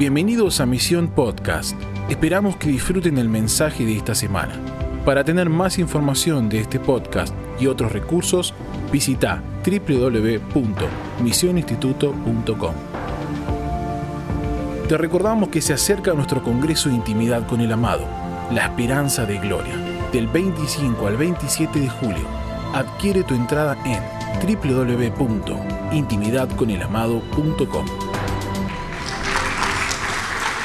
Bienvenidos a Misión Podcast. Esperamos que disfruten el mensaje de esta semana. Para tener más información de este podcast y otros recursos, visita www.misioninstituto.com. Te recordamos que se acerca nuestro Congreso de Intimidad con el Amado, La Esperanza de Gloria, del 25 al 27 de julio. Adquiere tu entrada en www.intimidadconelamado.com.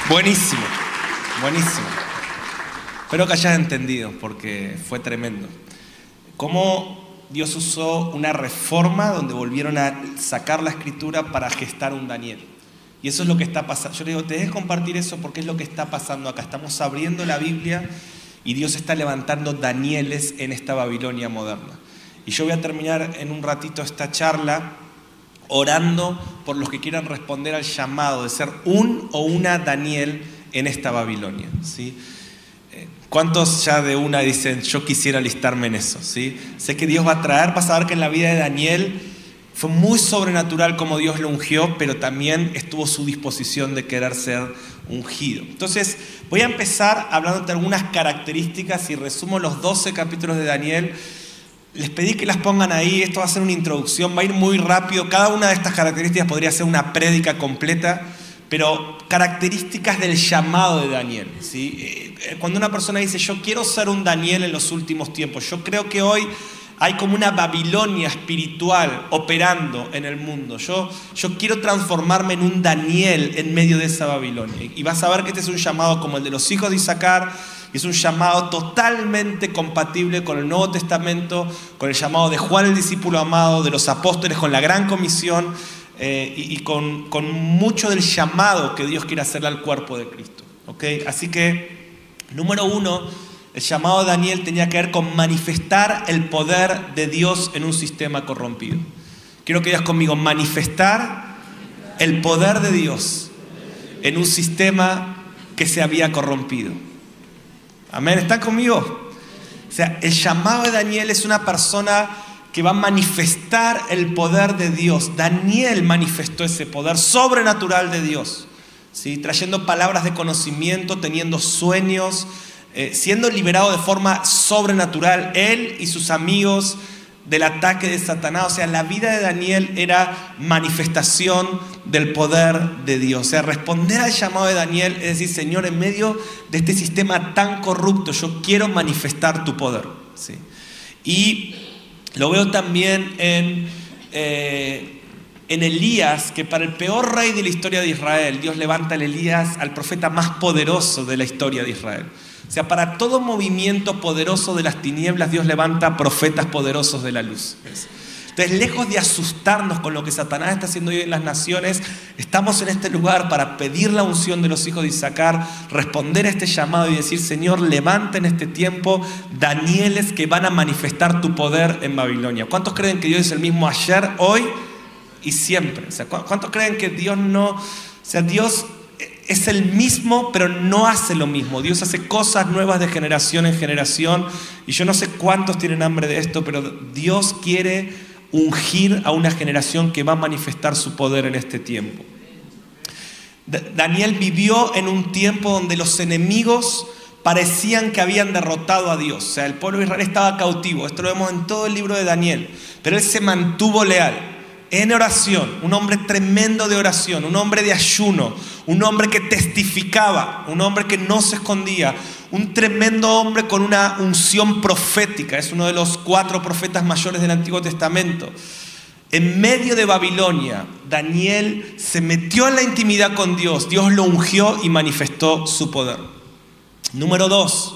Buenísimo, buenísimo. Espero que hayas entendido porque fue tremendo. Cómo Dios usó una reforma donde volvieron a sacar la escritura para gestar un Daniel. Y eso es lo que está pasando. Yo le digo, te dejes compartir eso porque es lo que está pasando acá. Estamos abriendo la Biblia y Dios está levantando Danieles en esta Babilonia moderna. Y yo voy a terminar en un ratito esta charla orando por los que quieran responder al llamado de ser un o una Daniel en esta Babilonia. ¿sí? Eh, ¿Cuántos ya de una dicen, yo quisiera alistarme en eso? ¿sí? Sé que Dios va a traer, vas a ver que en la vida de Daniel fue muy sobrenatural como Dios lo ungió, pero también estuvo su disposición de querer ser ungido. Entonces, voy a empezar hablándote algunas características y resumo los 12 capítulos de Daniel les pedí que las pongan ahí, esto va a ser una introducción, va a ir muy rápido, cada una de estas características podría ser una prédica completa, pero características del llamado de Daniel. ¿sí? Eh, cuando una persona dice, yo quiero ser un Daniel en los últimos tiempos, yo creo que hoy hay como una Babilonia espiritual operando en el mundo. Yo, yo quiero transformarme en un Daniel en medio de esa Babilonia. Y vas a ver que este es un llamado como el de los hijos de Isaacar, es un llamado totalmente compatible con el Nuevo Testamento, con el llamado de Juan el discípulo amado, de los apóstoles, con la gran comisión eh, y, con, mucho del llamado que Dios quiere hacerle al cuerpo de Cristo. Así que, número uno, el llamado de Daniel tenía que ver con manifestar el poder de Dios en un sistema corrompido. Quiero que digas conmigo, manifestar el poder de Dios en un sistema que se había corrompido. Amén, ¿están conmigo? O sea, el llamado de Daniel es una persona que va a manifestar el poder de Dios. Daniel manifestó ese poder sobrenatural de Dios, ¿sí? trayendo palabras de conocimiento, teniendo sueños, eh, siendo liberado de forma sobrenatural, él y sus amigos del ataque de Satanás. O sea, la vida de Daniel era manifestación del poder de Dios. O sea, responder al llamado de Daniel es decir, Señor, en medio de este sistema tan corrupto, yo quiero manifestar tu poder. ¿Sí? Y lo veo también en, eh, en Elías, que para el peor rey de la historia de Israel, Dios levanta a Elías al profeta más poderoso de la historia de Israel. O sea, para todo movimiento poderoso de las tinieblas, Dios levanta profetas poderosos de la luz. Entonces, lejos de asustarnos con lo que Satanás está haciendo hoy en las naciones, estamos en este lugar para pedir la unción de los hijos de Isaacar, responder a este llamado y decir, Señor, levanta en este tiempo Danieles que van a manifestar tu poder en Babilonia. ¿Cuántos creen que Dios es el mismo ayer, hoy y siempre? O sea, ¿cuántos creen que Dios no... O sea, Dios es el mismo, pero no hace lo mismo. Dios hace cosas nuevas de generación en generación. Y yo no sé cuántos tienen hambre de esto, pero Dios quiere ungir a una generación que va a manifestar su poder en este tiempo. Daniel vivió en un tiempo donde los enemigos parecían que habían derrotado a Dios. O sea, el pueblo de Israel estaba cautivo. Esto lo vemos en todo el libro de Daniel. Pero él se mantuvo leal en oración, un hombre tremendo de oración, un hombre de ayuno, un hombre que testificaba, un hombre que no se escondía, un tremendo hombre con una unción profética, es uno de los cuatro profetas mayores del Antiguo Testamento. En medio de Babilonia, Daniel se metió en la intimidad con Dios, Dios lo ungió y manifestó su poder. Número dos,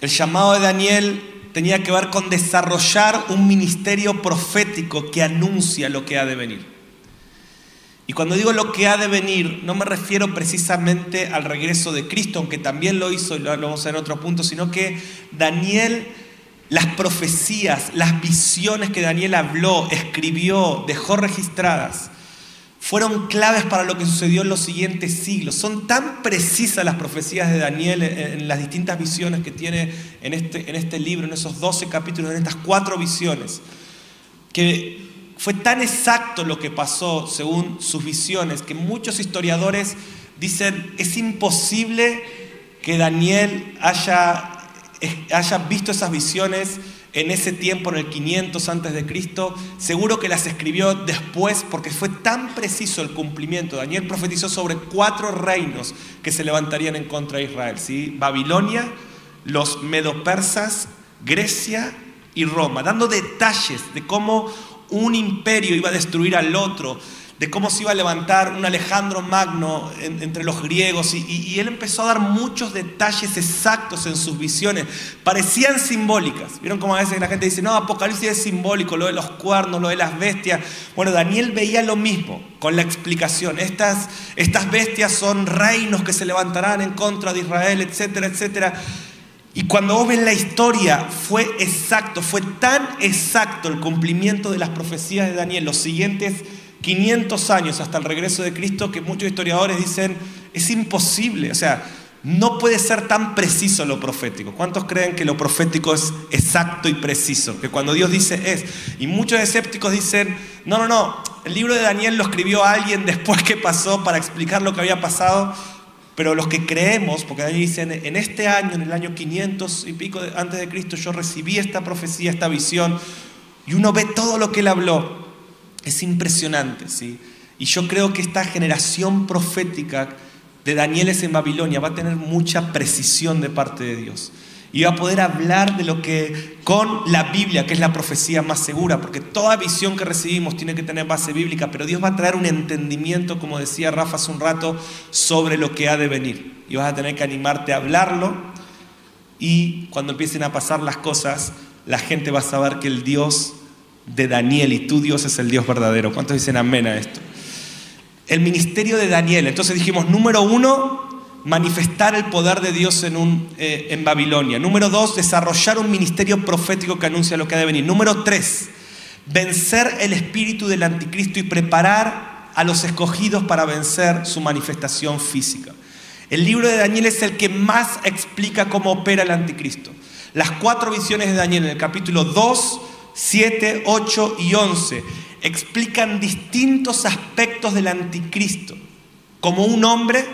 el llamado de Daniel tenía que ver con desarrollar un ministerio profético que anuncia lo que ha de venir. Y cuando digo lo que ha de venir, no me refiero precisamente al regreso de Cristo, aunque también lo hizo y lo vamos a ver en otro punto, sino que Daniel, las profecías, las visiones que Daniel habló, escribió, dejó registradas, fueron claves para lo que sucedió en los siguientes siglos. Son tan precisas las profecías de Daniel en, las distintas visiones que tiene en este, en este libro, en esos 12 capítulos, en estas cuatro visiones, que fue tan exacto lo que pasó según sus visiones que muchos historiadores dicen es imposible que Daniel haya, haya visto esas visiones en ese tiempo, en el 500 antes de Cristo, seguro que las escribió después porque fue tan preciso el cumplimiento. Daniel profetizó sobre cuatro reinos que se levantarían en contra de Israel. Babilonia, los medopersas, Grecia y Roma, dando detalles de cómo un imperio iba a destruir al otro, de cómo se iba a levantar un Alejandro Magno entre los griegos, y, él empezó a dar muchos detalles exactos en sus visiones, parecían simbólicas. ¿Vieron cómo a veces la gente dice, no, Apocalipsis es simbólico, lo de los cuernos, lo de las bestias? Bueno, Daniel veía lo mismo con la explicación. Estas, estas bestias son reinos que se levantarán en contra de Israel, etcétera, etcétera. Y cuando vos ves la historia, fue exacto, fue tan exacto el cumplimiento de las profecías de Daniel, los siguientes 500 años hasta el regreso de Cristo que muchos historiadores dicen es imposible, o sea, no puede ser tan preciso lo profético. ¿Cuántos creen que lo profético es exacto y preciso? Que cuando Dios dice es. Y muchos escépticos dicen, no, no, no, el libro de Daniel lo escribió alguien después que pasó para explicar lo que había pasado. Pero los que creemos, porque ahí dicen, en este año, en el año 500 y pico antes de Cristo, yo recibí esta profecía, esta visión, y uno ve todo lo que él habló. Es impresionante, ¿sí? Y yo creo que esta generación profética de Danieles en Babilonia va a tener mucha precisión de parte de Dios. Y va a poder hablar de lo que con la Biblia, que es la profecía más segura, porque toda visión que recibimos tiene que tener base bíblica, pero Dios va a traer un entendimiento, como decía Rafa hace un rato, sobre lo que ha de venir. Y vas a tener que animarte a hablarlo y cuando empiecen a pasar las cosas, la gente va a saber que el Dios de Daniel y tú Dios es el Dios verdadero. ¿Cuántos dicen amén a esto? El ministerio de Daniel. Entonces dijimos, número uno, manifestar el poder de Dios en, un, eh, en Babilonia. Número dos, desarrollar un ministerio profético que anuncia lo que ha de venir. Número tres, vencer el espíritu del anticristo y preparar a los escogidos para vencer su manifestación física. El libro de Daniel es el que más explica cómo opera el anticristo. Las cuatro visiones de Daniel en el capítulo 2, 7, 8 y 11 explican distintos aspectos del anticristo, como un hombre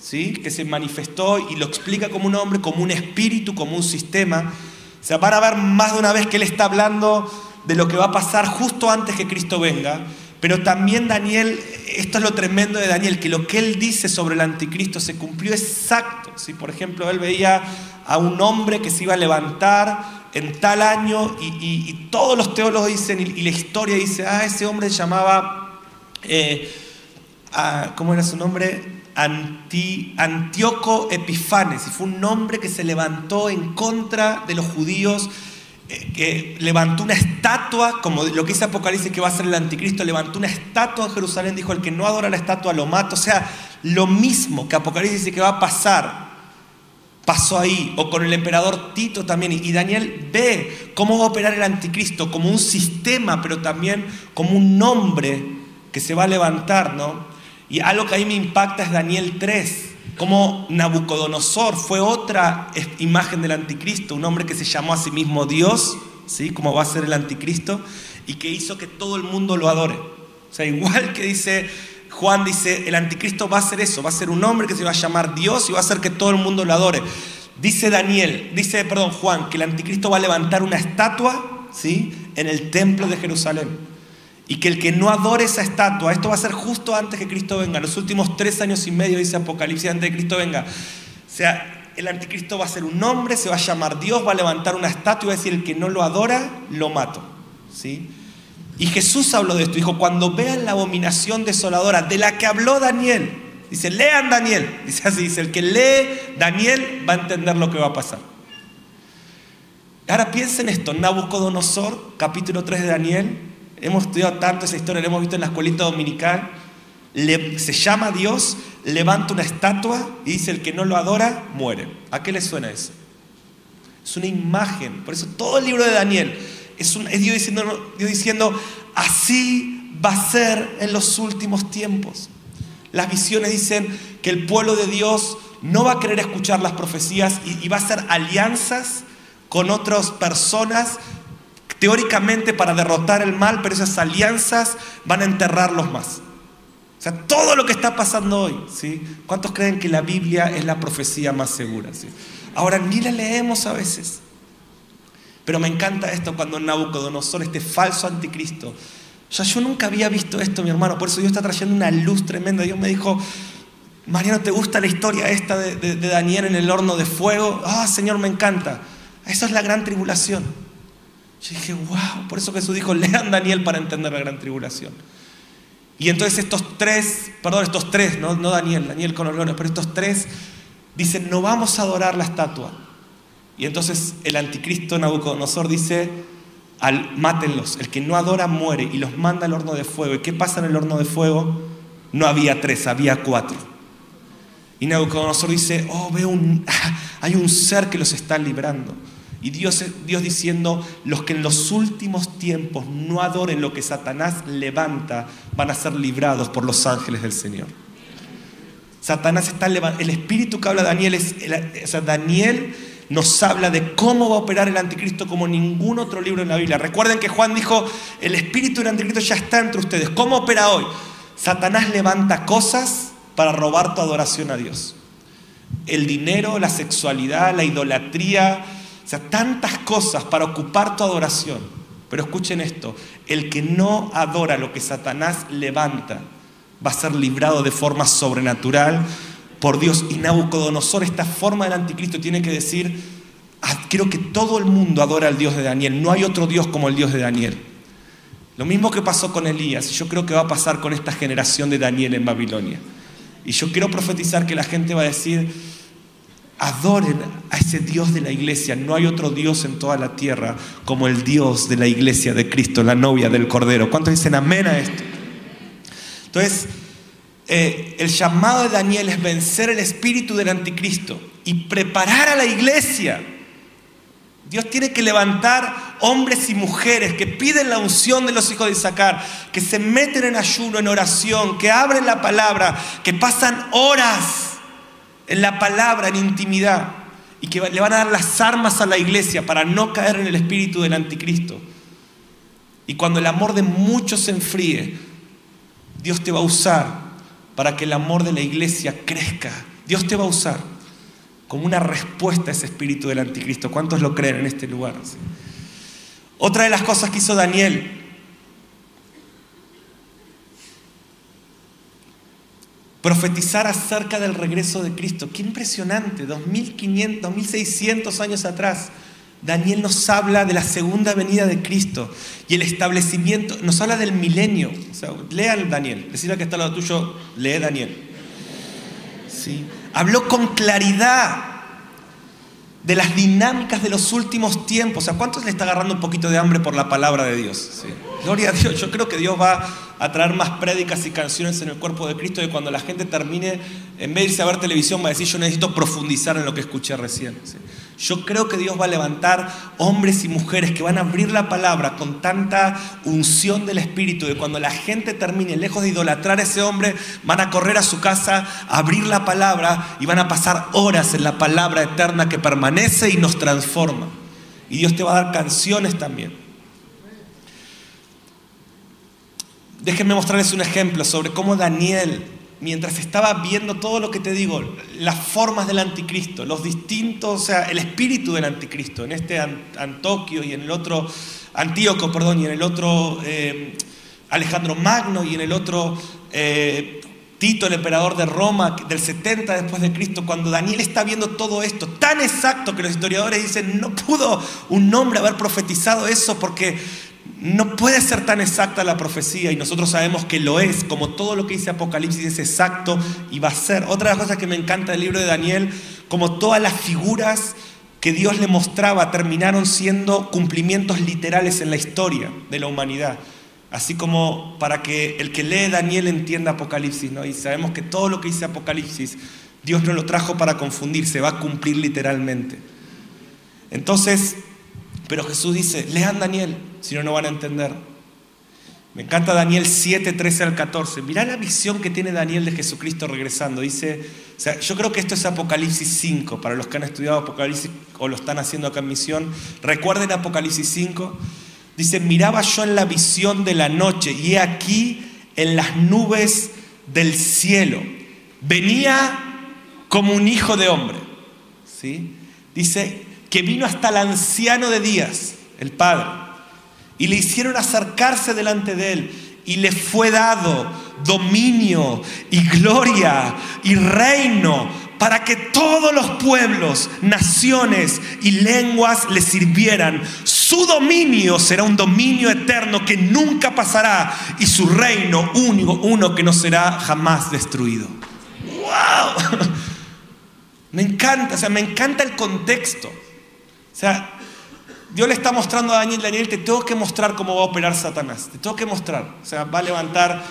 ¿sí? que se manifestó y lo explica como un hombre, como un espíritu, como un sistema. Se van a ver más de una vez que él está hablando de lo que va a pasar justo antes que Cristo venga, pero también Daniel, esto es lo tremendo de Daniel, que lo que él dice sobre el anticristo se cumplió exacto. ¿sí? Por ejemplo, él veía a un hombre que se iba a levantar en tal año y, todos los teólogos dicen, y, la historia dice, ah, ese hombre se llamaba, eh, ¿cómo era su nombre? Anti, Antíoco Epifanes, y fue un hombre que se levantó en contra de los judíos, eh, que levantó una estatua, como lo que dice Apocalipsis que va a ser el anticristo, levantó una estatua en Jerusalén, dijo, el que no adora la estatua lo mata, o sea, lo mismo que Apocalipsis dice que va a pasar pasó ahí, o con el emperador Tito también. Y Daniel ve cómo va a operar el anticristo como un sistema, pero también como un nombre que se va a levantar, ¿no? Y algo que ahí me impacta es Daniel 3, como Nabucodonosor fue otra imagen del anticristo, un hombre que se llamó a sí mismo Dios, ¿sí? Como va a ser el anticristo, y que hizo que todo el mundo lo adore. O sea, igual que dice Juan dice, el anticristo va a ser eso, va a ser un hombre que se va a llamar Dios y va a hacer que todo el mundo lo adore. Dice Daniel, dice, perdón, Juan, que el anticristo va a levantar una estatua, ¿sí? En el templo de Jerusalén. Y que el que no adore esa estatua, esto va a ser justo antes que Cristo venga, los últimos tres años y medio, dice Apocalipsis, antes de Cristo venga. O sea, el anticristo va a ser un hombre, se va a llamar Dios, va a levantar una estatua y va a decir, el que no lo adora, lo mato. ¿Sí? Y Jesús habló de esto, dijo, cuando vean la abominación desoladora de la que habló Daniel, dice, lean Daniel, dice así, dice, el que lee Daniel va a entender lo que va a pasar. Ahora piensen esto, Nabucodonosor, capítulo 3 de Daniel, hemos estudiado tanto esa historia, la hemos visto en la escuelita dominical, se llama Dios, levanta una estatua y dice, el que no lo adora, muere. ¿A qué le suena eso? Es una imagen, por eso todo el libro de Daniel es, Dios, diciendo, Dios diciendo, así va a ser en los últimos tiempos. Las visiones dicen que el pueblo de Dios no va a querer escuchar las profecías y, va a hacer alianzas con otras personas teóricamente para derrotar el mal, pero esas alianzas van a enterrarlos más. O sea, todo lo que está pasando hoy, ¿sí? ¿Cuántos creen que la Biblia es la profecía más segura? Ahora, ni la leemos a veces. Pero me encanta esto cuando Nabucodonosor, este falso anticristo, yo nunca había visto esto, mi hermano, por eso Dios está trayendo una luz tremenda. Dios me dijo, Mariano, ¿te gusta la historia esta de, de Daniel en el horno de fuego? Ah, Señor, me encanta. Esa es la gran tribulación. Yo dije, wow, por eso Jesús dijo, lean Daniel para entender la gran tribulación. Y entonces estos tres, perdón, estos tres, no, no Daniel, Daniel con los leones, pero estos tres dicen, no vamos a adorar la estatua. Y entonces el anticristo Nabucodonosor dice, al, mátenlos, el que no adora muere y los manda al horno de fuego. ¿Y qué pasa en el horno de fuego? No había tres, había cuatro. Y Nabucodonosor dice, oh, veo un, hay un ser que los está librando. Y Dios, Dios diciendo, los que en los últimos tiempos no adoren lo que Satanás levanta, van a ser librados por los ángeles del Señor. Satanás está levantando, el espíritu que habla Daniel es, o sea, Daniel nos habla de cómo va a operar el anticristo como ningún otro libro en la Biblia. Recuerden que Juan dijo, el espíritu del anticristo ya está entre ustedes. ¿Cómo opera hoy? Satanás levanta cosas para robar tu adoración a Dios. El dinero, la sexualidad, la idolatría, o sea, tantas cosas para ocupar tu adoración. Pero escuchen esto, el que no adora lo que Satanás levanta va a ser librado de forma sobrenatural por Dios. Y Nabucodonosor, esta forma del anticristo, tiene que decir, ah, quiero que todo el mundo adore al Dios de Daniel. No hay otro Dios como el Dios de Daniel. Lo mismo que pasó con Elías, yo creo que va a pasar con esta generación de Daniel en Babilonia. Y yo quiero profetizar que la gente va a decir, Adoren a ese Dios de la iglesia. No hay otro Dios en toda la tierra como el Dios de la iglesia de Cristo, la novia del Cordero. ¿Cuántos dicen amén a esto? Entonces, eh, el llamado de Daniel es vencer el espíritu del anticristo y preparar a la iglesia. Dios tiene que levantar hombres y mujeres que piden la unción de los hijos de Isaacar, que se meten en ayuno, en oración, que abren la palabra, que pasan horas en la palabra, en intimidad, y que le van a dar las armas a la iglesia para no caer en el espíritu del anticristo. Y cuando el amor de muchos se enfríe, Dios te va a usar para que el amor de la iglesia crezca. Dios te va a usar como una respuesta a ese espíritu del anticristo. ¿Cuántos lo creen en este lugar? Otra de las cosas que hizo Daniel profetizar acerca del regreso de Cristo. Qué impresionante, 2500, 2600 años atrás. Daniel nos habla de la segunda venida de Cristo y el establecimiento, nos habla del milenio. O sea, lean Daniel, decirle que está al lado tuyo, lee Daniel. ¿Sí? Habló con claridad de las dinámicas de los últimos tiempos. O sea, ¿cuántos le está agarrando un poquito de hambre por la palabra de Dios? Gloria a Dios, yo creo que Dios va a traer más prédicas y canciones en el cuerpo de Cristo y cuando la gente termine, en vez de irse a ver televisión, va a decir, yo necesito profundizar en lo que escuché recién. Yo creo que Dios va a levantar hombres y mujeres que van a abrir la palabra con tanta unción del Espíritu, de cuando la gente termine, lejos de idolatrar a ese hombre, van a correr a su casa, a abrir la palabra y van a pasar horas en la palabra eterna que permanece y nos transforma. Y Dios te va a dar canciones también. Déjenme mostrarles un ejemplo sobre cómo Daniel, mientras estaba viendo todo lo que te digo, las formas del anticristo, los distintos, o sea, el espíritu del anticristo, en este Antoquio y en el otro, Antíoco, perdón, y en el otro eh, Alejandro Magno y en el otro eh, Tito, el emperador de Roma, del 70 después de Cristo, cuando Daniel está viendo todo esto, tan exacto que los historiadores dicen, no pudo un hombre haber profetizado eso porque no puede ser tan exacta la profecía y nosotros sabemos que lo es, como todo lo que dice Apocalipsis es exacto y va a ser. Otra de las cosas que me encanta del libro de Daniel, como todas las figuras que Dios le mostraba terminaron siendo cumplimientos literales en la historia de la humanidad. Así como para que el que lee Daniel entienda Apocalipsis, ¿no? Y sabemos que todo lo que dice Apocalipsis, Dios no lo trajo para confundirse, va a cumplir literalmente. Entonces, pero Jesús dice, lean Daniel, si no, no van a entender. Me encanta Daniel 7, 13 al 14. Mirá la visión que tiene Daniel de Jesucristo regresando. Dice, o sea, yo creo que esto es Apocalipsis 5, para los que han estudiado Apocalipsis o lo están haciendo acá en misión. Recuerden Apocalipsis 5. Dice, miraba yo en la visión de la noche y he aquí en las nubes del cielo. Venía como un hijo de hombre. ¿sí? Dice que vino hasta el anciano de días, el Padre, y le hicieron acercarse delante de él y le fue dado dominio y gloria y reino para que todos los pueblos, naciones y lenguas le sirvieran. Su dominio será un dominio eterno que nunca pasará y su reino único, uno que no será jamás destruido. ¡Wow! Me encanta, o sea, me encanta el contexto. O sea, Dios le está mostrando a Daniel, Daniel, te tengo que mostrar cómo va a operar Satanás. Te tengo que mostrar. O sea, va a levantar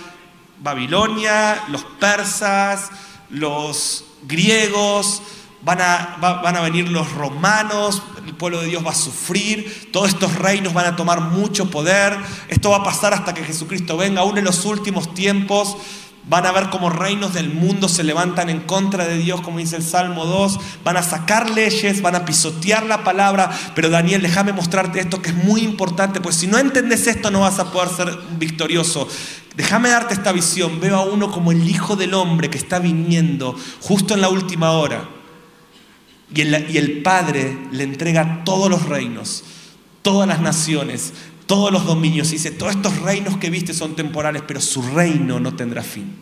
Babilonia, los persas, los griegos, van a, van a venir los romanos, el pueblo de Dios va a sufrir, todos estos reinos van a tomar mucho poder, esto va a pasar hasta que Jesucristo venga, aún en los últimos tiempos. Van a ver cómo reinos del mundo se levantan en contra de Dios, como dice el Salmo 2. Van a sacar leyes, van a pisotear la palabra. Pero Daniel, déjame mostrarte esto que es muy importante, pues si no entendés esto no vas a poder ser victorioso. Déjame darte esta visión. Veo a uno como el Hijo del Hombre que está viniendo justo en la última hora. Y el, y el Padre le entrega todos los reinos, todas las naciones, todos los dominios. Dice, todos estos reinos que viste son temporales, pero su reino no tendrá fin.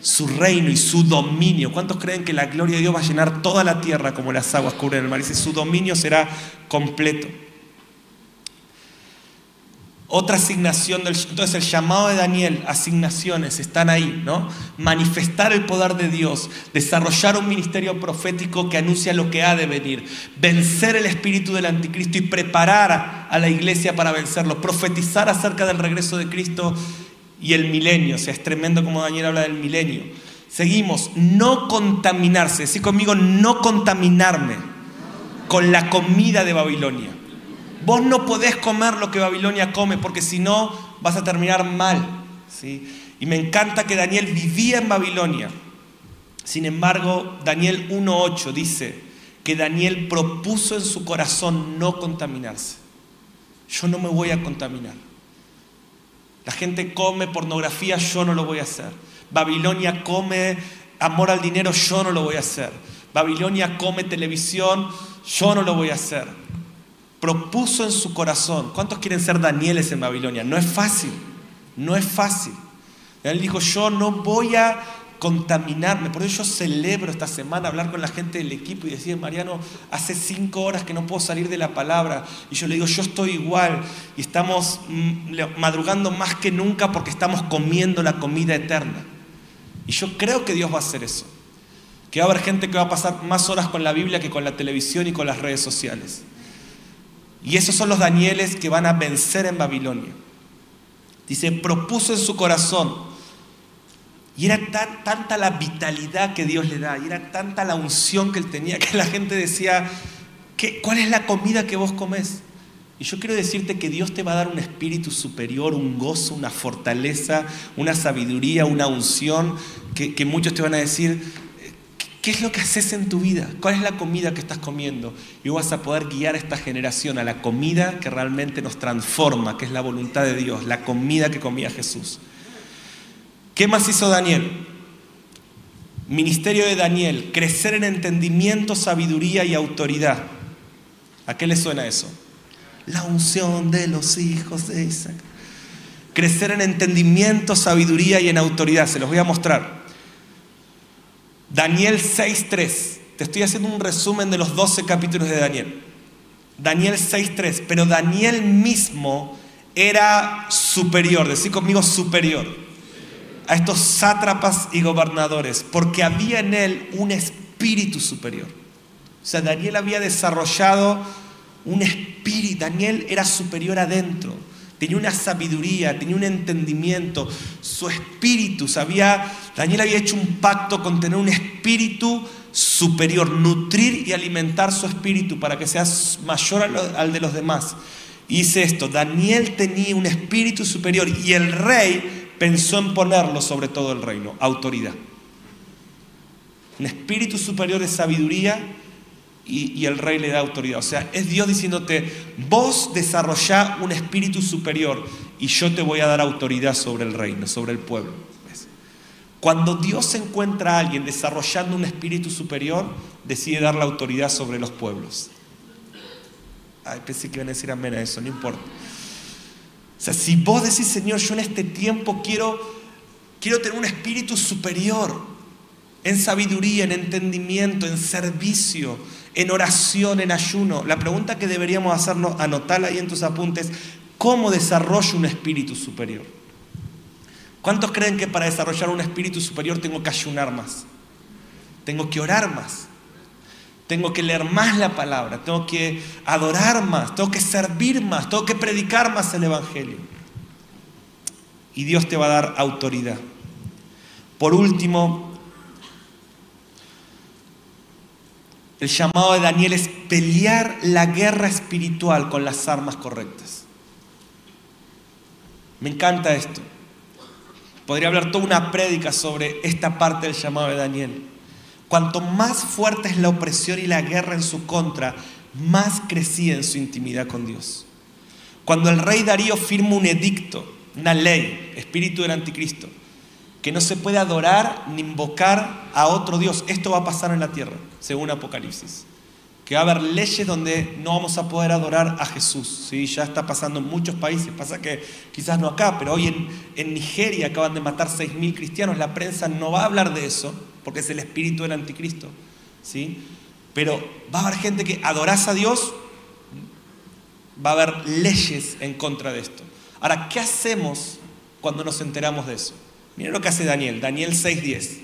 Su reino y su dominio. ¿Cuántos creen que la gloria de Dios va a llenar toda la tierra como las aguas cubren el mar? Dice, su dominio será completo. Otra asignación del... Entonces el llamado de Daniel, asignaciones, están ahí, ¿no? Manifestar el poder de Dios, desarrollar un ministerio profético que anuncia lo que ha de venir, vencer el espíritu del anticristo y preparar a la iglesia para vencerlo, profetizar acerca del regreso de Cristo y el milenio. O sea, es tremendo como Daniel habla del milenio. Seguimos, no contaminarse, decir conmigo, no contaminarme con la comida de Babilonia. Vos no podés comer lo que Babilonia come porque si no vas a terminar mal. ¿sí? Y me encanta que Daniel vivía en Babilonia. Sin embargo, Daniel 1.8 dice que Daniel propuso en su corazón no contaminarse. Yo no me voy a contaminar. La gente come pornografía, yo no lo voy a hacer. Babilonia come amor al dinero, yo no lo voy a hacer. Babilonia come televisión, yo no lo voy a hacer propuso en su corazón. ¿Cuántos quieren ser Danieles en Babilonia? No es fácil, no es fácil. Él dijo, yo no voy a contaminarme. Por eso yo celebro esta semana hablar con la gente del equipo y decir, Mariano, hace cinco horas que no puedo salir de la palabra. Y yo le digo, yo estoy igual. Y estamos mm, madrugando más que nunca porque estamos comiendo la comida eterna. Y yo creo que Dios va a hacer eso. Que va a haber gente que va a pasar más horas con la Biblia que con la televisión y con las redes sociales. Y esos son los Danieles que van a vencer en Babilonia. Dice, propuso en su corazón. Y era tan, tanta la vitalidad que Dios le da, y era tanta la unción que él tenía, que la gente decía, ¿qué, ¿cuál es la comida que vos comés? Y yo quiero decirte que Dios te va a dar un espíritu superior, un gozo, una fortaleza, una sabiduría, una unción, que, que muchos te van a decir, ¿Qué es lo que haces en tu vida? ¿Cuál es la comida que estás comiendo? Y vas a poder guiar a esta generación a la comida que realmente nos transforma, que es la voluntad de Dios, la comida que comía Jesús. ¿Qué más hizo Daniel? Ministerio de Daniel, crecer en entendimiento, sabiduría y autoridad. ¿A qué le suena eso? La unción de los hijos de Isaac. Crecer en entendimiento, sabiduría y en autoridad. Se los voy a mostrar. Daniel 6.3. Te estoy haciendo un resumen de los 12 capítulos de Daniel. Daniel 6.3. Pero Daniel mismo era superior, decir conmigo superior, a estos sátrapas y gobernadores, porque había en él un espíritu superior. O sea, Daniel había desarrollado un espíritu, Daniel era superior adentro tenía una sabiduría, tenía un entendimiento, su espíritu, sabía, Daniel había hecho un pacto con tener un espíritu superior, nutrir y alimentar su espíritu para que sea mayor al de los demás. Y dice esto, Daniel tenía un espíritu superior y el rey pensó en ponerlo sobre todo el reino, autoridad. Un espíritu superior de sabiduría y, el rey le da autoridad. O sea, es Dios diciéndote, vos desarrollá un espíritu superior y yo te voy a dar autoridad sobre el reino, sobre el pueblo. Cuando Dios encuentra a alguien desarrollando un espíritu superior, decide dar la autoridad sobre los pueblos. Ay, pensé que iban a decir amén a eso, no importa. O sea, si vos decís, Señor, yo en este tiempo quiero, quiero tener un espíritu superior, en sabiduría, en entendimiento, en servicio, en oración, en ayuno. La pregunta que deberíamos hacernos, anotala ahí en tus apuntes, ¿cómo desarrollo un espíritu superior? ¿Cuántos creen que para desarrollar un espíritu superior tengo que ayunar más? Tengo que orar más. Tengo que leer más la palabra, tengo que adorar más, tengo que servir más, tengo que predicar más el Evangelio. Y Dios te va a dar autoridad. Por último, El llamado de Daniel es pelear la guerra espiritual con las armas correctas. Me encanta esto. Podría hablar toda una prédica sobre esta parte del llamado de Daniel. Cuanto más fuerte es la opresión y la guerra en su contra, más crecía en su intimidad con Dios. Cuando el rey Darío firma un edicto, una ley, espíritu del anticristo, que no se puede adorar ni invocar a otro Dios. Esto va a pasar en la tierra, según Apocalipsis. Que va a haber leyes donde no vamos a poder adorar a Jesús. ¿sí? Ya está pasando en muchos países. Pasa que quizás no acá, pero hoy en, Nigeria acaban de matar 6.000 cristianos. La prensa no va a hablar de eso, porque es el espíritu del anticristo. ¿sí? Pero va a haber gente que adorás a Dios, va a haber leyes en contra de esto. Ahora, ¿qué hacemos cuando nos enteramos de eso? Miren lo que hace Daniel, Daniel 6:10.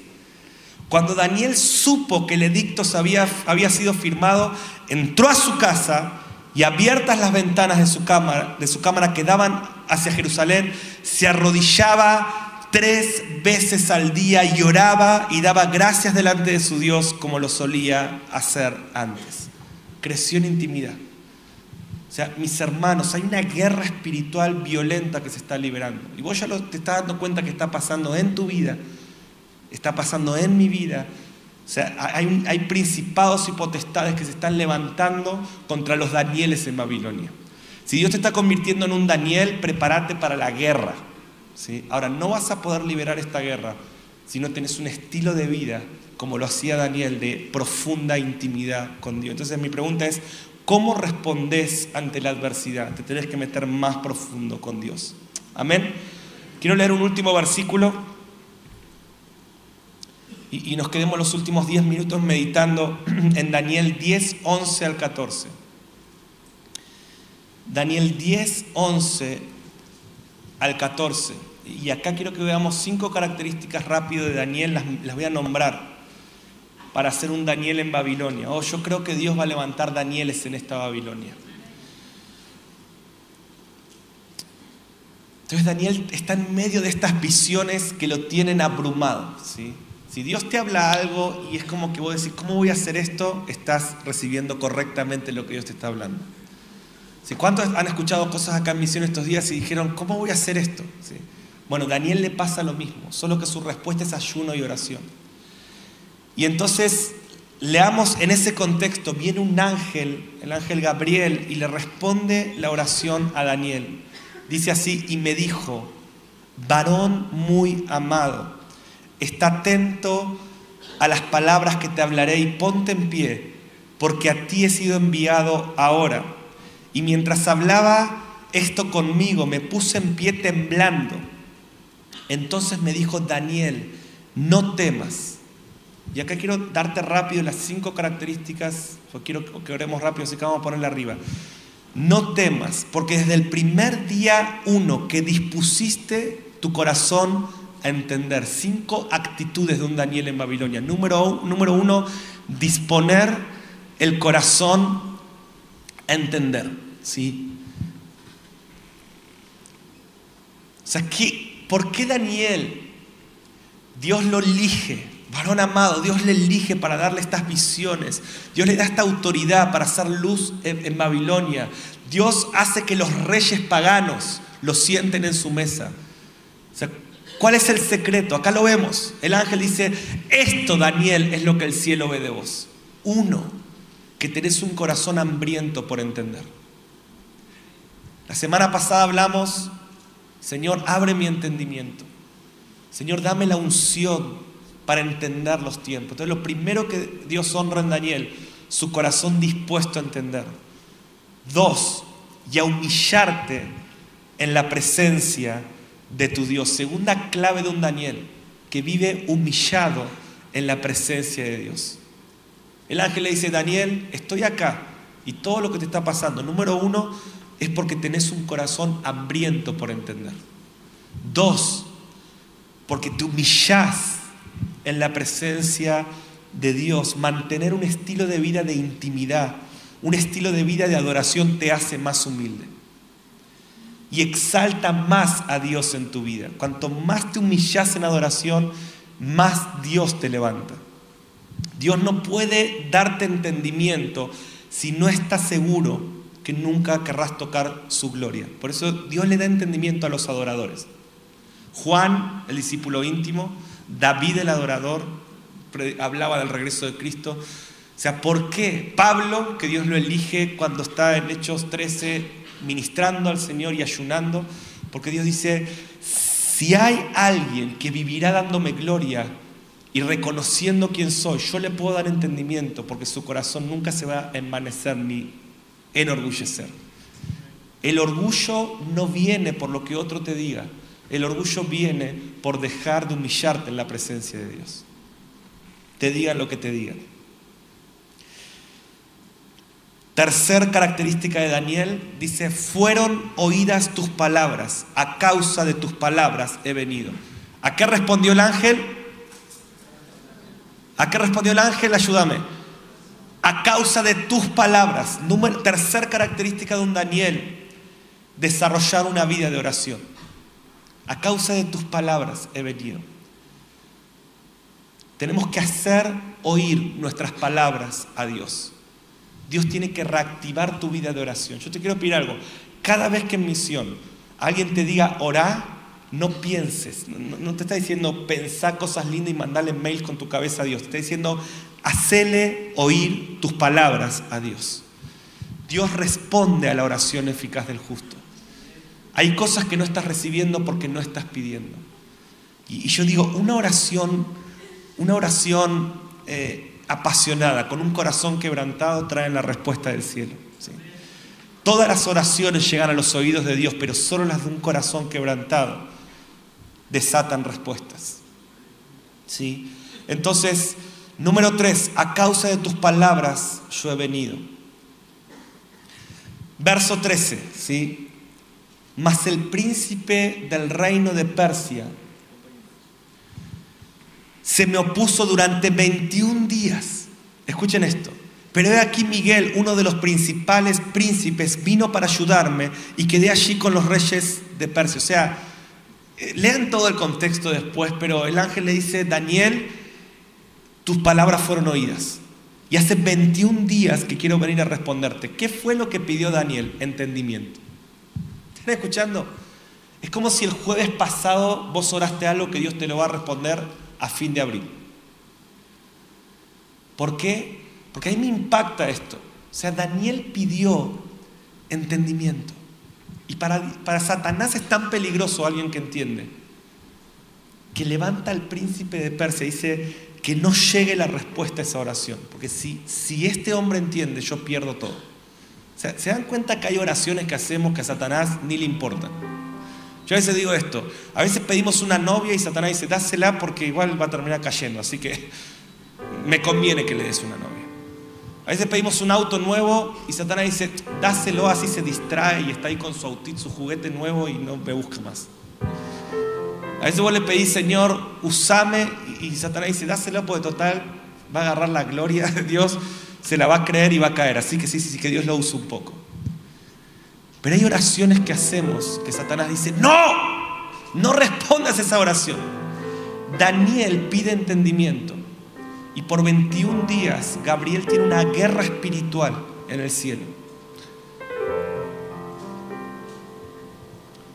Cuando Daniel supo que el edicto había, había sido firmado, entró a su casa y abiertas las ventanas de su, cámara, de su cámara que daban hacia Jerusalén, se arrodillaba tres veces al día y oraba y daba gracias delante de su Dios como lo solía hacer antes. Creció en intimidad. O sea, mis hermanos, hay una guerra espiritual violenta que se está liberando. Y vos ya te estás dando cuenta que está pasando en tu vida, está pasando en mi vida. O sea, hay, hay principados y potestades que se están levantando contra los Danieles en Babilonia. Si Dios te está convirtiendo en un Daniel, prepárate para la guerra. ¿sí? Ahora, no vas a poder liberar esta guerra si no tienes un estilo de vida como lo hacía Daniel, de profunda intimidad con Dios. Entonces mi pregunta es, ¿Cómo respondes ante la adversidad? Te tenés que meter más profundo con Dios. Amén. Quiero leer un último versículo y, nos quedemos los últimos 10 minutos meditando en Daniel 10, 11 al 14. Daniel 10, 11 al 14. Y acá quiero que veamos cinco características rápido de Daniel, las, las voy a nombrar para hacer un Daniel en Babilonia. Oh, yo creo que Dios va a levantar Danieles en esta Babilonia. Entonces Daniel está en medio de estas visiones que lo tienen abrumado. ¿sí? Si Dios te habla algo y es como que vos decís, ¿cómo voy a hacer esto? Estás recibiendo correctamente lo que Dios te está hablando. ¿Sí? ¿Cuántos han escuchado cosas acá en misión estos días y dijeron, ¿cómo voy a hacer esto? ¿Sí? Bueno, Daniel le pasa lo mismo, solo que su respuesta es ayuno y oración. Y entonces leamos en ese contexto, viene un ángel, el ángel Gabriel, y le responde la oración a Daniel. Dice así, y me dijo, varón muy amado, está atento a las palabras que te hablaré y ponte en pie, porque a ti he sido enviado ahora. Y mientras hablaba esto conmigo, me puse en pie temblando. Entonces me dijo, Daniel, no temas y acá quiero darte rápido las cinco características, quiero que oremos rápido, así que vamos a ponerla arriba. No temas, porque desde el primer día uno que dispusiste tu corazón a entender, cinco actitudes de un Daniel en Babilonia. Número, número uno, disponer el corazón a entender. ¿sí? O sea, ¿por qué Daniel Dios lo elige? Varón amado, Dios le elige para darle estas visiones. Dios le da esta autoridad para hacer luz en, Babilonia. Dios hace que los reyes paganos lo sienten en su mesa. ¿Cuál es el secreto? Acá lo vemos. El ángel dice, esto Daniel es lo que el cielo ve de vos. Uno, que tenés un corazón hambriento por entender. La semana pasada hablamos, Señor, abre mi entendimiento. Señor, dame la unción para entender los tiempos. Entonces, lo primero que Dios honra en Daniel, su corazón dispuesto a entender. Dos, y a humillarte en la presencia de tu Dios. Segunda clave de un Daniel, que vive humillado en la presencia de Dios. El ángel le dice, Daniel, estoy acá y todo lo que te está pasando, número uno, es porque tenés un corazón hambriento por entender. Dos, porque te humillás en la presencia de Dios. Mantener un estilo de vida de intimidad, un estilo de vida de adoración te hace más humilde. Y exalta más a Dios en tu vida. Cuanto más te humillas en adoración, más Dios te levanta. Dios no puede darte entendimiento si no estás seguro que nunca querrás tocar su gloria. Por eso Dios le da entendimiento a los adoradores. Juan, el discípulo íntimo, David el adorador, hablaba del regreso de Cristo. O sea, ¿por qué Pablo, que Dios lo elige cuando está en Hechos 13 ministrando al Señor y ayunando? Porque Dios dice, si hay alguien que vivirá dándome gloria y reconociendo quién soy, yo le puedo dar entendimiento porque su corazón nunca se va a envanecer ni enorgullecer. El orgullo no viene por lo que otro te diga, el orgullo viene por dejar de humillarte en la presencia de Dios. Te digan lo que te digan. Tercer característica de Daniel dice, fueron oídas tus palabras, a causa de tus palabras he venido. ¿A qué respondió el ángel? ¿A qué respondió el ángel? Ayúdame. A causa de tus palabras. Tercer característica de un Daniel, desarrollar una vida de oración. A causa de tus palabras he venido. Tenemos que hacer oír nuestras palabras a Dios. Dios tiene que reactivar tu vida de oración. Yo te quiero pedir algo. Cada vez que en misión alguien te diga orá, no pienses. No, te está diciendo pensar cosas lindas y mandarle mails con tu cabeza a Dios. Te está diciendo hacele oír tus palabras a Dios. Dios responde a la oración eficaz del justo. Hay cosas que no estás recibiendo porque no estás pidiendo. Y, yo digo, una oración, una oración eh, apasionada, con un corazón quebrantado, trae la respuesta del cielo. Todas las oraciones llegan a los oídos de Dios, pero solo las de un corazón quebrantado desatan respuestas. ¿Sí? Entonces, número tres, a causa de tus palabras yo he venido. Verso 13, ¿sí? Mas el príncipe del reino de Persia se me opuso durante 21 días. Escuchen esto. Pero he aquí Miguel, uno de los principales príncipes, vino para ayudarme y quedé allí con los reyes de Persia. O sea, eh, lean todo el contexto después, pero el ángel le dice, Daniel, tus palabras fueron oídas. Y hace 21 días que quiero venir a responderte. ¿Qué fue lo que pidió Daniel? Entendimiento escuchando? Es como si el jueves pasado vos oraste algo que Dios te lo va a responder a fin de abril. ¿Por qué? Porque a mí me impacta esto. O sea, Daniel pidió entendimiento. Y para, para Satanás es tan peligroso alguien que entiende, que levanta al príncipe de Persia y dice que no llegue la respuesta a esa oración. Porque si, si este hombre entiende, yo pierdo todo. ¿Se dan cuenta que hay oraciones que hacemos que a Satanás ni le importan? Yo a veces digo esto, a veces pedimos una novia y Satanás dice, dásela porque igual va a terminar cayendo, así que me conviene que le des una novia. A veces pedimos un auto nuevo y Satanás dice, dáselo, así se distrae y está ahí con su autito, su juguete nuevo y no me busca más. A veces vos le pedís, Señor, usame y Satanás dice, dáselo porque total va a agarrar la gloria de Dios se la va a creer y va a caer. Así que sí, sí, sí, que Dios lo use un poco. Pero hay oraciones que hacemos que Satanás dice, no, no respondas esa oración. Daniel pide entendimiento y por 21 días Gabriel tiene una guerra espiritual en el cielo.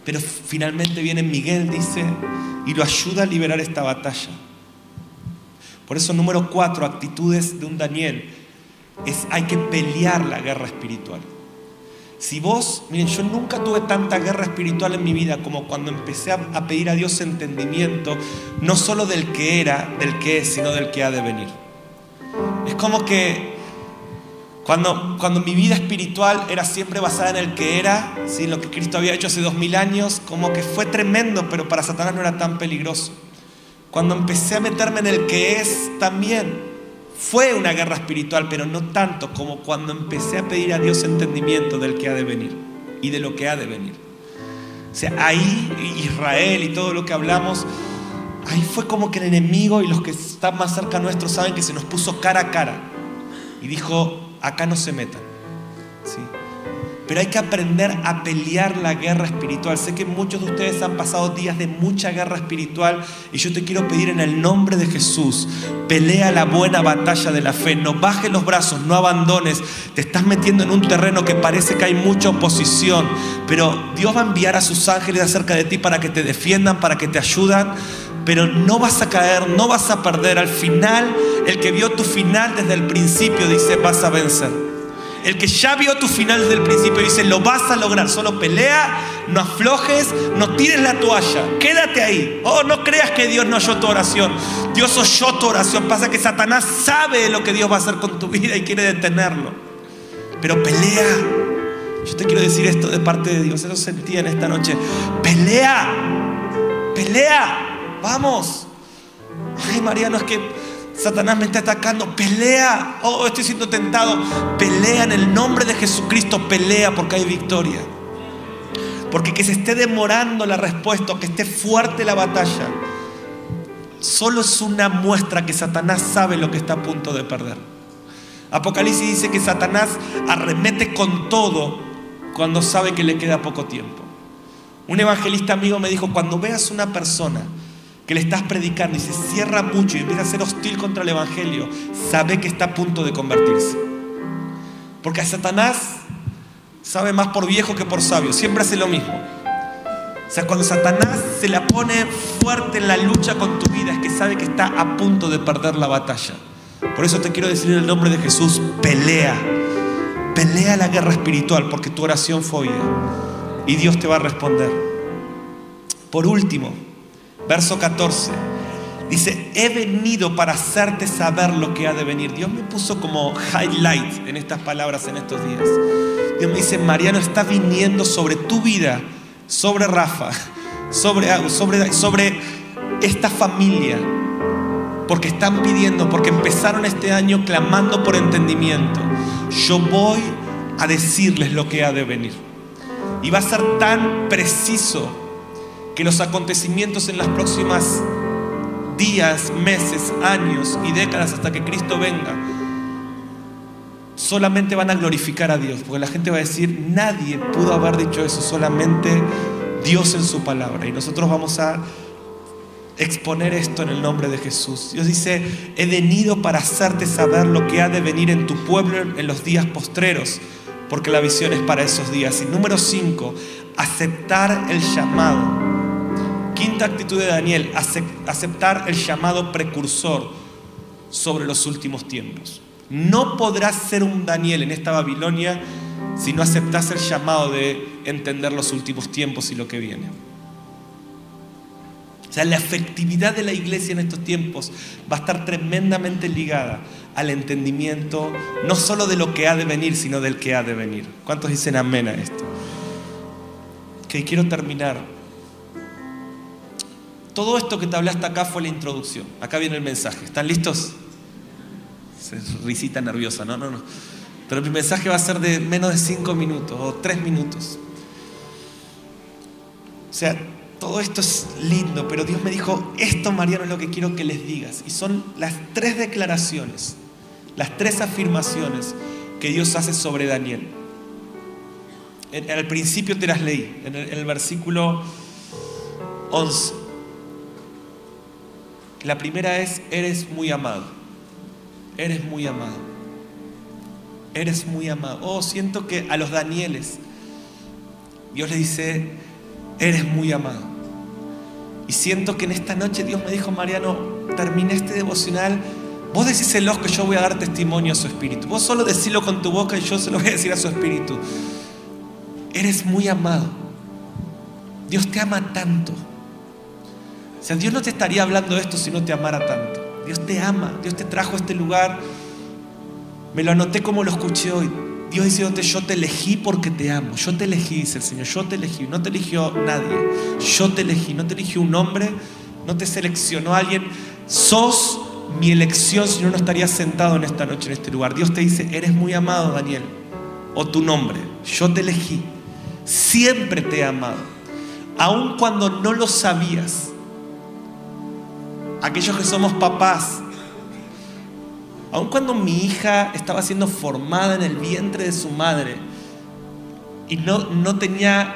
Pero finalmente viene Miguel, dice, y lo ayuda a liberar esta batalla. Por eso número cuatro, actitudes de un Daniel es hay que pelear la guerra espiritual. Si vos, miren, yo nunca tuve tanta guerra espiritual en mi vida como cuando empecé a, pedir a Dios entendimiento, no solo del que era, del que es, sino del que ha de venir. Es como que cuando, cuando mi vida espiritual era siempre basada en el que era, ¿sí? lo que Cristo había hecho hace dos mil años, como que fue tremendo, pero para Satanás no era tan peligroso. Cuando empecé a meterme en el que es también, fue una guerra espiritual, pero no tanto como cuando empecé a pedir a Dios entendimiento del que ha de venir y de lo que ha de venir. O sea, ahí Israel y todo lo que hablamos, ahí fue como que el enemigo y los que están más cerca nuestros saben que se nos puso cara a cara y dijo, acá no se metan. ¿Sí? Pero hay que aprender a pelear la guerra espiritual. Sé que muchos de ustedes han pasado días de mucha guerra espiritual y yo te quiero pedir en el nombre de Jesús, pelea la buena batalla de la fe, no bajes los brazos, no abandones, te estás metiendo en un terreno que parece que hay mucha oposición, pero Dios va a enviar a sus ángeles acerca de ti para que te defiendan, para que te ayudan, pero no vas a caer, no vas a perder. Al final, el que vio tu final desde el principio dice, vas a vencer. El que ya vio tu final desde el principio dice, lo vas a lograr, solo pelea, no aflojes, no tires la toalla, quédate ahí. Oh, no creas que Dios no oyó tu oración. Dios oyó tu oración. Pasa que Satanás sabe lo que Dios va a hacer con tu vida y quiere detenerlo. Pero pelea. Yo te quiero decir esto de parte de Dios, eso sentía en esta noche. Pelea, pelea, vamos. Ay, Mariano, es que Satanás me está atacando, pelea. Oh, estoy siendo tentado. Pelea en el nombre de Jesucristo, pelea porque hay victoria. Porque que se esté demorando la respuesta, que esté fuerte la batalla, solo es una muestra que Satanás sabe lo que está a punto de perder. Apocalipsis dice que Satanás arremete con todo cuando sabe que le queda poco tiempo. Un evangelista amigo me dijo, cuando veas una persona que le estás predicando y se cierra mucho y empieza a ser hostil contra el Evangelio, sabe que está a punto de convertirse. Porque a Satanás sabe más por viejo que por sabio, siempre hace lo mismo. O sea, cuando Satanás se la pone fuerte en la lucha con tu vida, es que sabe que está a punto de perder la batalla. Por eso te quiero decir en el nombre de Jesús, pelea. Pelea la guerra espiritual porque tu oración fue oída y Dios te va a responder. Por último, Verso 14. Dice, he venido para hacerte saber lo que ha de venir. Dios me puso como highlight en estas palabras en estos días. Dios me dice, Mariano está viniendo sobre tu vida, sobre Rafa, sobre, sobre, sobre esta familia. Porque están pidiendo, porque empezaron este año clamando por entendimiento. Yo voy a decirles lo que ha de venir. Y va a ser tan preciso que los acontecimientos en las próximas días, meses, años y décadas hasta que Cristo venga, solamente van a glorificar a Dios, porque la gente va a decir, nadie pudo haber dicho eso, solamente Dios en su palabra. Y nosotros vamos a exponer esto en el nombre de Jesús. Dios dice, he venido para hacerte saber lo que ha de venir en tu pueblo en los días postreros, porque la visión es para esos días. Y número 5, aceptar el llamado Quinta actitud de Daniel, aceptar el llamado precursor sobre los últimos tiempos. No podrás ser un Daniel en esta Babilonia si no aceptas el llamado de entender los últimos tiempos y lo que viene. O sea, la efectividad de la iglesia en estos tiempos va a estar tremendamente ligada al entendimiento no solo de lo que ha de venir, sino del que ha de venir. ¿Cuántos dicen amén a esto? Que quiero terminar todo esto que te hablé hasta acá fue la introducción. Acá viene el mensaje. ¿Están listos? Risita nerviosa, no, no, no. Pero mi mensaje va a ser de menos de cinco minutos o tres minutos. O sea, todo esto es lindo, pero Dios me dijo, esto Mariano es lo que quiero que les digas. Y son las tres declaraciones, las tres afirmaciones que Dios hace sobre Daniel. En, el principio te las leí, en el, en el versículo 11. La primera es, eres muy amado. Eres muy amado. Eres muy amado. Oh, siento que a los Danieles Dios le dice, eres muy amado. Y siento que en esta noche Dios me dijo, Mariano, terminé este devocional Vos decíselo que yo voy a dar testimonio a su espíritu. Vos solo decilo con tu boca y yo se lo voy a decir a su espíritu. Eres muy amado. Dios te ama tanto. O sea, Dios no te estaría hablando esto si no te amara tanto. Dios te ama, Dios te trajo a este lugar. Me lo anoté como lo escuché hoy. Dios diciéndote, yo te elegí porque te amo. Yo te elegí, dice el Señor. Yo te elegí. No te eligió nadie. Yo te elegí. No te eligió un hombre. No te seleccionó alguien. Sos mi elección, si no, no estarías sentado en esta noche, en este lugar. Dios te dice, eres muy amado, Daniel. O tu nombre. Yo te elegí. Siempre te he amado. Aun cuando no lo sabías. Aquellos que somos papás, aun cuando mi hija estaba siendo formada en el vientre de su madre y no, no tenía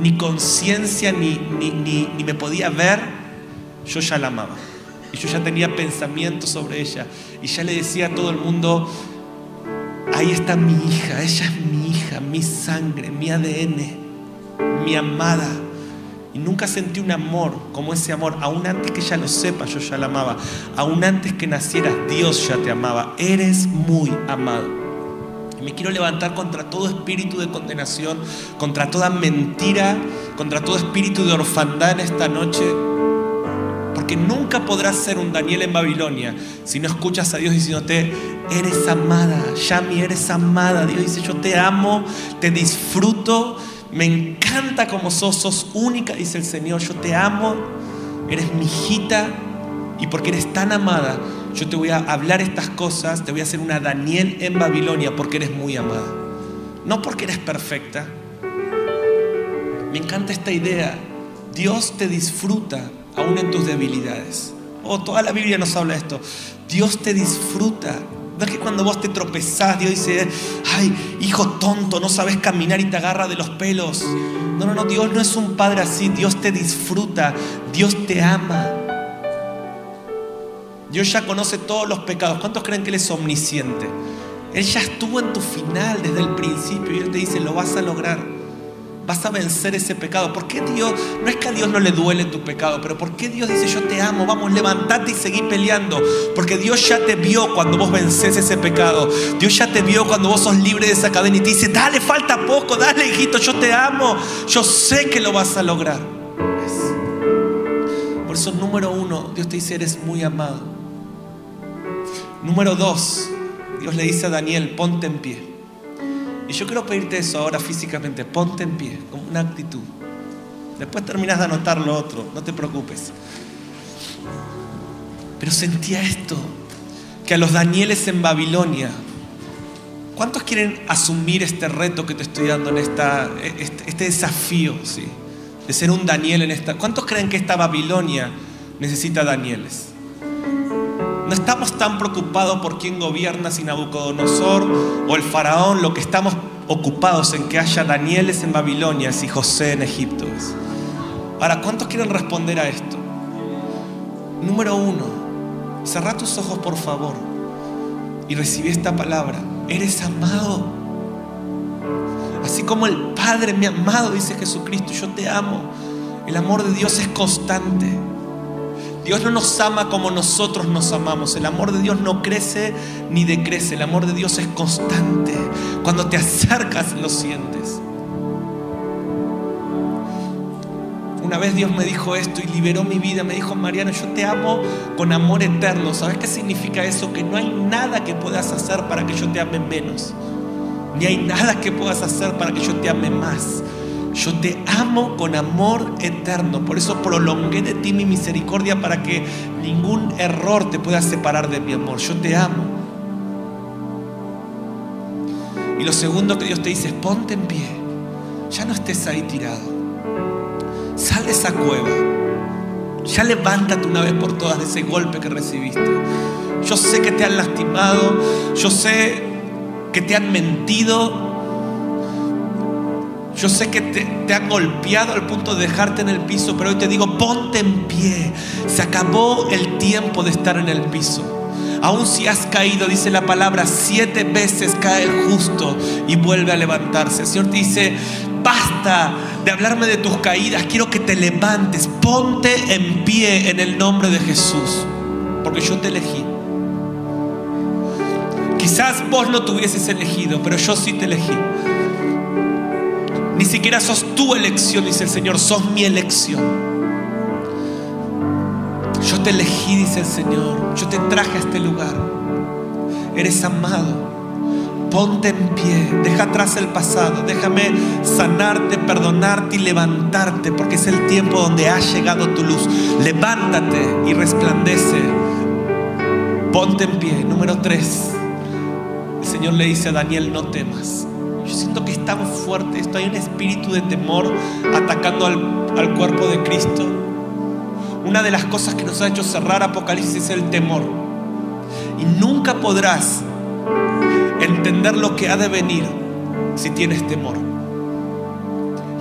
ni conciencia ni, ni, ni, me podía ver, yo ya la amaba. Y yo ya tenía pensamientos sobre ella. Y ya le decía a todo el mundo, ahí está mi hija, ella es mi hija, mi sangre, mi ADN, mi amada. Nunca sentí un amor como ese amor. Aún antes que ella lo sepa, yo ya la amaba. Aún antes que nacieras, Dios ya te amaba. Eres muy amado. Me quiero levantar contra todo espíritu de condenación, contra toda mentira, contra todo espíritu de orfandad en esta noche. Porque nunca podrás ser un Daniel en Babilonia si no escuchas a Dios diciéndote, eres amada, Yami, eres amada. Dios dice, yo te amo, te disfruto me encanta como sos, sos única, dice el Señor. Yo te amo, eres mi hijita y porque eres tan amada, yo te voy a hablar estas cosas, te voy a hacer una Daniel en Babilonia porque eres muy amada. No porque eres perfecta. Me encanta esta idea. Dios te disfruta aún en tus debilidades. Oh, toda la Biblia nos habla de esto. Dios te disfruta no es que cuando vos te tropezás, Dios dice, ay, hijo tonto, no sabes caminar y te agarra de los pelos. No, no, no, Dios no es un padre así. Dios te disfruta, Dios te ama. Dios ya conoce todos los pecados. ¿Cuántos creen que Él es omnisciente? Él ya estuvo en tu final desde el principio y Él te dice, lo vas a lograr vas a vencer ese pecado. ¿Por qué Dios, no es que a Dios no le duele tu pecado, pero ¿por qué Dios dice yo te amo, vamos, levántate y seguí peleando? Porque Dios ya te vio cuando vos vences ese pecado. Dios ya te vio cuando vos sos libre de esa cadena y te dice, dale, falta poco, dale, hijito, yo te amo, yo sé que lo vas a lograr. Por eso, número uno, Dios te dice, eres muy amado. Número dos, Dios le dice a Daniel, ponte en pie. Y yo quiero pedirte eso ahora físicamente, ponte en pie, con una actitud. Después terminas de anotar lo otro, no te preocupes. Pero sentía esto, que a los Danieles en Babilonia, ¿cuántos quieren asumir este reto que te estoy dando en esta, este, este desafío, ¿sí? de ser un Daniel en esta? ¿Cuántos creen que esta Babilonia necesita Danieles? No estamos tan preocupados por quién gobierna, si Nabucodonosor o el faraón. Lo que estamos ocupados en que haya Danieles en Babilonia y José en Egipto. Ahora, ¿cuántos quieren responder a esto? Número uno, cerrá tus ojos por favor y recibí esta palabra. Eres amado. Así como el Padre me ha amado, dice Jesucristo, yo te amo. El amor de Dios es constante. Dios no nos ama como nosotros nos amamos. El amor de Dios no crece ni decrece. El amor de Dios es constante. Cuando te acercas lo sientes. Una vez Dios me dijo esto y liberó mi vida. Me dijo, Mariano, yo te amo con amor eterno. ¿Sabes qué significa eso? Que no hay nada que puedas hacer para que yo te ame menos. Ni hay nada que puedas hacer para que yo te ame más. Yo te amo con amor eterno. Por eso prolongué de ti mi misericordia para que ningún error te pueda separar de mi amor. Yo te amo. Y lo segundo que Dios te dice es ponte en pie. Ya no estés ahí tirado. Sal de esa cueva. Ya levántate una vez por todas de ese golpe que recibiste. Yo sé que te han lastimado. Yo sé que te han mentido yo sé que te, han golpeado al punto de dejarte en el piso, pero hoy te digo, ponte en pie. Se acabó el tiempo de estar en el piso. Aún si has caído, dice la palabra, siete veces cae el justo y vuelve a levantarse. El Señor te dice, basta de hablarme de tus caídas, quiero que te levantes, ponte en pie en el nombre de Jesús, porque yo te elegí. Quizás vos no te hubieses elegido, pero yo sí te elegí. Ni siquiera sos tu elección, dice el Señor, sos mi elección. Yo te elegí, dice el Señor. Yo te traje a este lugar. Eres amado. Ponte en pie, deja atrás el pasado, déjame sanarte, perdonarte y levantarte, porque es el tiempo donde ha llegado tu luz. Levántate y resplandece. Ponte en pie. Número tres. El Señor le dice a Daniel, no temas. Yo siento que es tan fuerte esto, hay un espíritu de temor atacando al, al cuerpo de Cristo. Una de las cosas que nos ha hecho cerrar Apocalipsis es el temor. Y nunca podrás entender lo que ha de venir si tienes temor.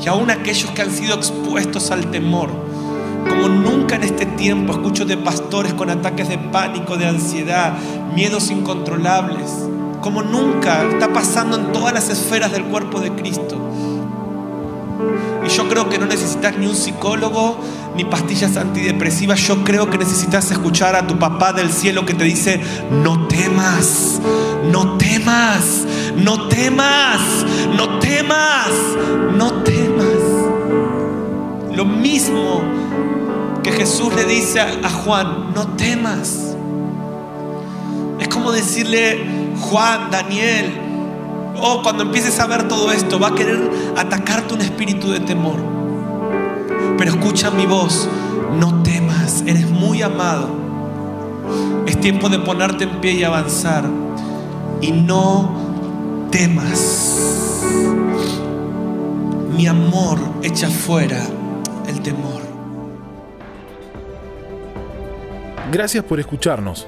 Y aún aquellos que han sido expuestos al temor, como nunca en este tiempo escucho de pastores con ataques de pánico, de ansiedad, miedos incontrolables, como nunca está pasando en todas las esferas del cuerpo de Cristo. Y yo creo que no necesitas ni un psicólogo ni pastillas antidepresivas. Yo creo que necesitas escuchar a tu papá del cielo que te dice, no temas, no temas, no temas, no temas, no temas. Lo mismo que Jesús le dice a Juan, no temas. Es como decirle, Juan, Daniel, oh, cuando empieces a ver todo esto, va a querer atacarte un espíritu de temor. Pero escucha mi voz, no temas, eres muy amado. Es tiempo de ponerte en pie y avanzar. Y no temas. Mi amor echa fuera el temor. Gracias por escucharnos.